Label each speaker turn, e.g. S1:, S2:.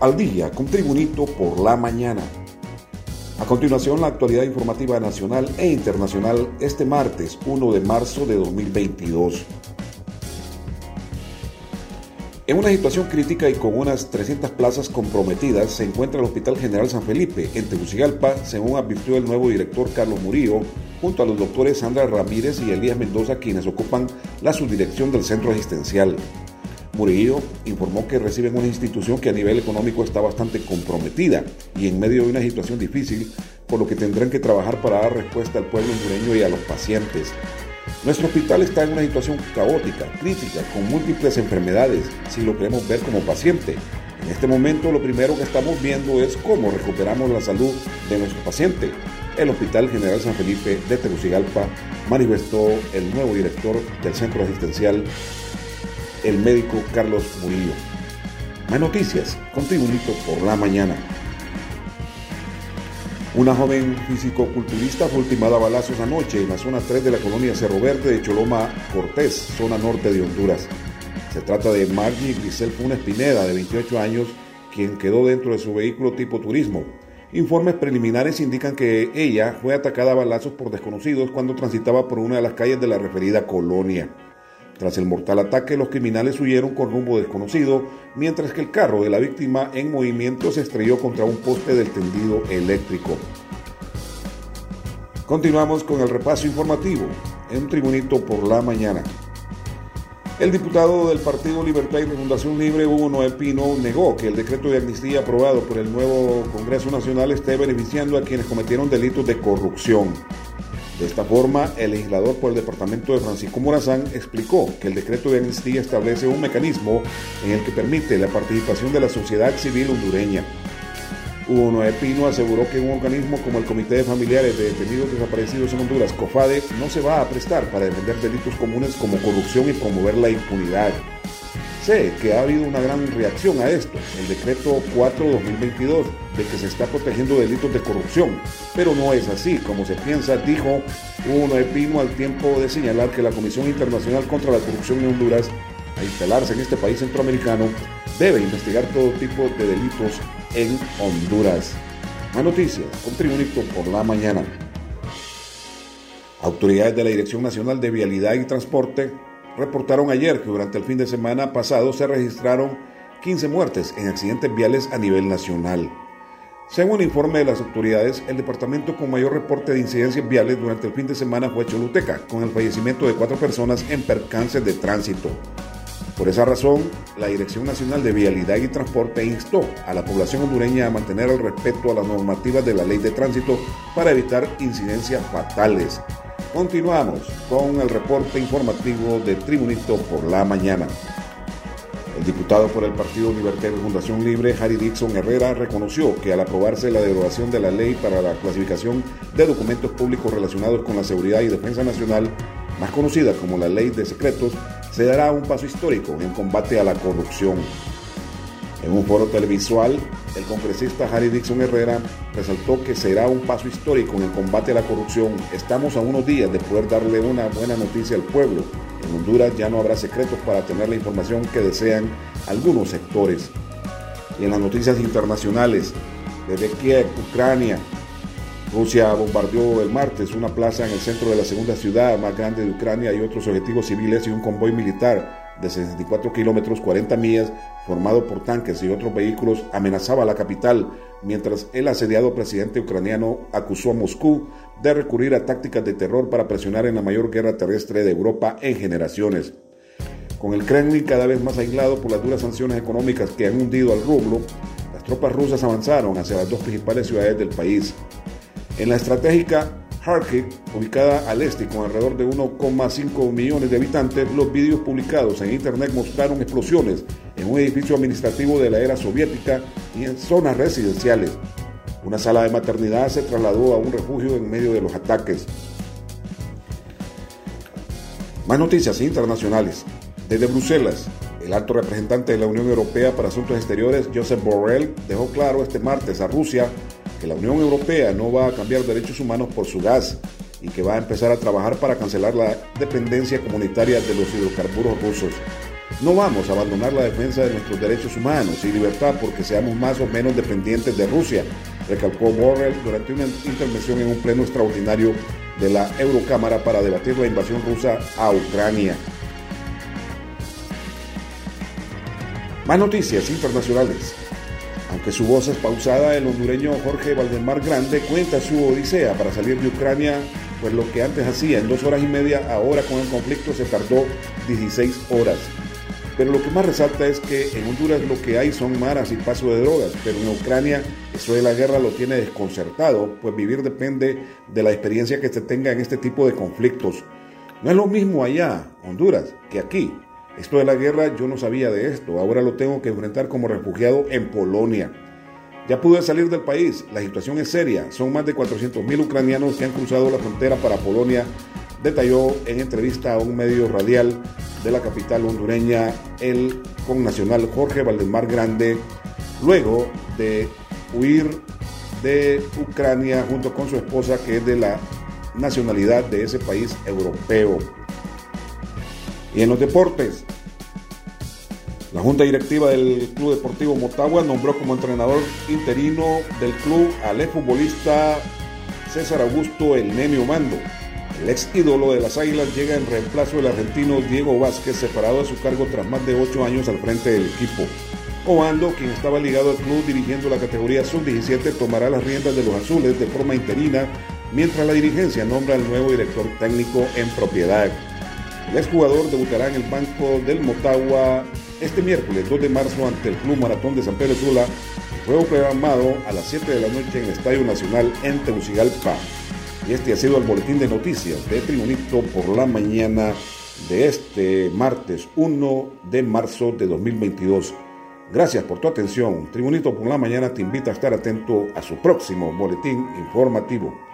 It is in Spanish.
S1: al día con Tribunito por la mañana. A continuación, la actualidad informativa nacional e internacional este martes 1 de marzo de 2022. En una situación crítica y con unas 300 plazas comprometidas se encuentra el Hospital General San Felipe en Tegucigalpa, según advirtió el nuevo director Carlos Murillo, junto a los doctores Sandra Ramírez y Elías Mendoza, quienes ocupan la subdirección del centro asistencial. Murillo informó que reciben una institución que a nivel económico está bastante comprometida y en medio de una situación difícil, por lo que tendrán que trabajar para dar respuesta al pueblo hondureño y a los pacientes. Nuestro hospital está en una situación caótica, crítica, con múltiples enfermedades, si lo queremos ver como paciente. En este momento lo primero que estamos viendo es cómo recuperamos la salud de nuestro paciente. El Hospital General San Felipe de Tegucigalpa manifestó el nuevo director del centro asistencial el médico Carlos Murillo. Más noticias, con Tribunito por la mañana. Una joven físico-culturista fue ultimada a balazos anoche en la zona 3 de la colonia Cerro Verde de Choloma Cortés, zona norte de Honduras. Se trata de Margie Grisel Funes Pineda, de 28 años, quien quedó dentro de su vehículo tipo turismo. Informes preliminares indican que ella fue atacada a balazos por desconocidos cuando transitaba por una de las calles de la referida colonia. Tras el mortal ataque, los criminales huyeron con rumbo desconocido, mientras que el carro de la víctima en movimiento se estrelló contra un poste del tendido eléctrico. Continuamos con el repaso informativo en Tribunito por la mañana. El diputado del Partido Libertad y Refundación Libre, Hugo Noel Pino, negó que el decreto de amnistía aprobado por el nuevo Congreso Nacional esté beneficiando a quienes cometieron delitos de corrupción. De esta forma, el legislador por el departamento de Francisco Morazán explicó que el decreto de amnistía establece un mecanismo en el que permite la participación de la sociedad civil hondureña. Hugo Noé Pino aseguró que un organismo como el Comité de Familiares de Detenidos Desaparecidos en Honduras, COFADE, no se va a prestar para defender delitos comunes como corrupción y promover la impunidad. Sé que ha habido una gran reacción a esto, el decreto 4-2022, de que se está protegiendo delitos de corrupción, pero no es así como se piensa, dijo uno de Pino al tiempo de señalar que la Comisión Internacional contra la Corrupción en Honduras, a instalarse en este país centroamericano, debe investigar todo tipo de delitos en Honduras. Más noticias con Tribunito por la mañana. Autoridades de la Dirección Nacional de Vialidad y Transporte reportaron ayer que durante el fin de semana pasado se registraron 15 muertes en accidentes viales a nivel nacional. Según el informe de las autoridades, el departamento con mayor reporte de incidencias viales durante el fin de semana fue Choluteca, con el fallecimiento de cuatro personas en percances de tránsito. Por esa razón, la Dirección Nacional de Vialidad y Transporte instó a la población hondureña a mantener el respeto a las normativas de la ley de tránsito para evitar incidencias fatales. Continuamos con el reporte informativo de Tribunito por la mañana. El diputado por el Partido Libertario Fundación Libre, Harry Dixon Herrera, reconoció que al aprobarse la derogación de la ley para la clasificación de documentos públicos relacionados con la seguridad y defensa nacional, más conocida como la Ley de Secretos, se dará un paso histórico en combate a la corrupción. En un foro televisual, el congresista Harry Dixon Herrera resaltó que será un paso histórico en el combate a la corrupción. Estamos a unos días de poder darle una buena noticia al pueblo. En Honduras ya no habrá secretos para tener la información que desean algunos sectores. Y en las noticias internacionales, desde Kiev, Ucrania, Rusia bombardeó el martes una plaza en el centro de la segunda ciudad más grande de Ucrania y otros objetivos civiles y un convoy militar de 64 kilómetros 40 millas, formado por tanques y otros vehículos, amenazaba la capital, mientras el asediado presidente ucraniano acusó a Moscú de recurrir a tácticas de terror para presionar en la mayor guerra terrestre de Europa en generaciones. Con el Kremlin cada vez más aislado por las duras sanciones económicas que han hundido al rublo, las tropas rusas avanzaron hacia las dos principales ciudades del país. En la estratégica Kharkiv, ubicada al este con alrededor de 1,5 millones de habitantes, los vídeos publicados en internet mostraron explosiones en un edificio administrativo de la era soviética y en zonas residenciales. Una sala de maternidad se trasladó a un refugio en medio de los ataques. Más noticias internacionales. Desde Bruselas, el alto representante de la Unión Europea para Asuntos Exteriores, Joseph Borrell, dejó claro este martes a Rusia que la Unión Europea no va a cambiar derechos humanos por su gas y que va a empezar a trabajar para cancelar la dependencia comunitaria de los hidrocarburos rusos. No vamos a abandonar la defensa de nuestros derechos humanos y libertad porque seamos más o menos dependientes de Rusia, recalcó Borrell durante una intervención en un pleno extraordinario de la Eurocámara para debatir la invasión rusa a Ucrania. Más noticias internacionales. Aunque su voz es pausada, el hondureño Jorge Valdemar Grande cuenta su odisea para salir de Ucrania, pues lo que antes hacía en dos horas y media, ahora con el conflicto se tardó 16 horas. Pero lo que más resalta es que en Honduras lo que hay son maras y paso de drogas, pero en Ucrania eso de la guerra lo tiene desconcertado, pues vivir depende de la experiencia que se tenga en este tipo de conflictos. No es lo mismo allá, Honduras, que aquí. Esto de la guerra yo no sabía de esto, ahora lo tengo que enfrentar como refugiado en Polonia. Ya pude salir del país, la situación es seria, son más de 400.000 ucranianos que han cruzado la frontera para Polonia, detalló en entrevista a un medio radial de la capital hondureña el connacional Jorge Valdemar Grande, luego de huir de Ucrania junto con su esposa que es de la nacionalidad de ese país europeo. Y en los deportes, la Junta Directiva del Club Deportivo Motagua nombró como entrenador interino del club al futbolista César Augusto El Nemio Mando. El ex ídolo de las Águilas llega en reemplazo del argentino Diego Vázquez, separado de su cargo tras más de ocho años al frente del equipo. Obando, quien estaba ligado al club dirigiendo la categoría sub-17, tomará las riendas de los azules de forma interina, mientras la dirigencia nombra al nuevo director técnico en propiedad. El exjugador debutará en el banco del Motagua este miércoles 2 de marzo ante el Club Maratón de San Pedro Sula, juego programado a las 7 de la noche en el Estadio Nacional en Tegucigalpa. Y este ha sido el boletín de noticias de Tribunito por la mañana de este martes 1 de marzo de 2022. Gracias por tu atención. Tribunito por la mañana te invita a estar atento a su próximo boletín informativo.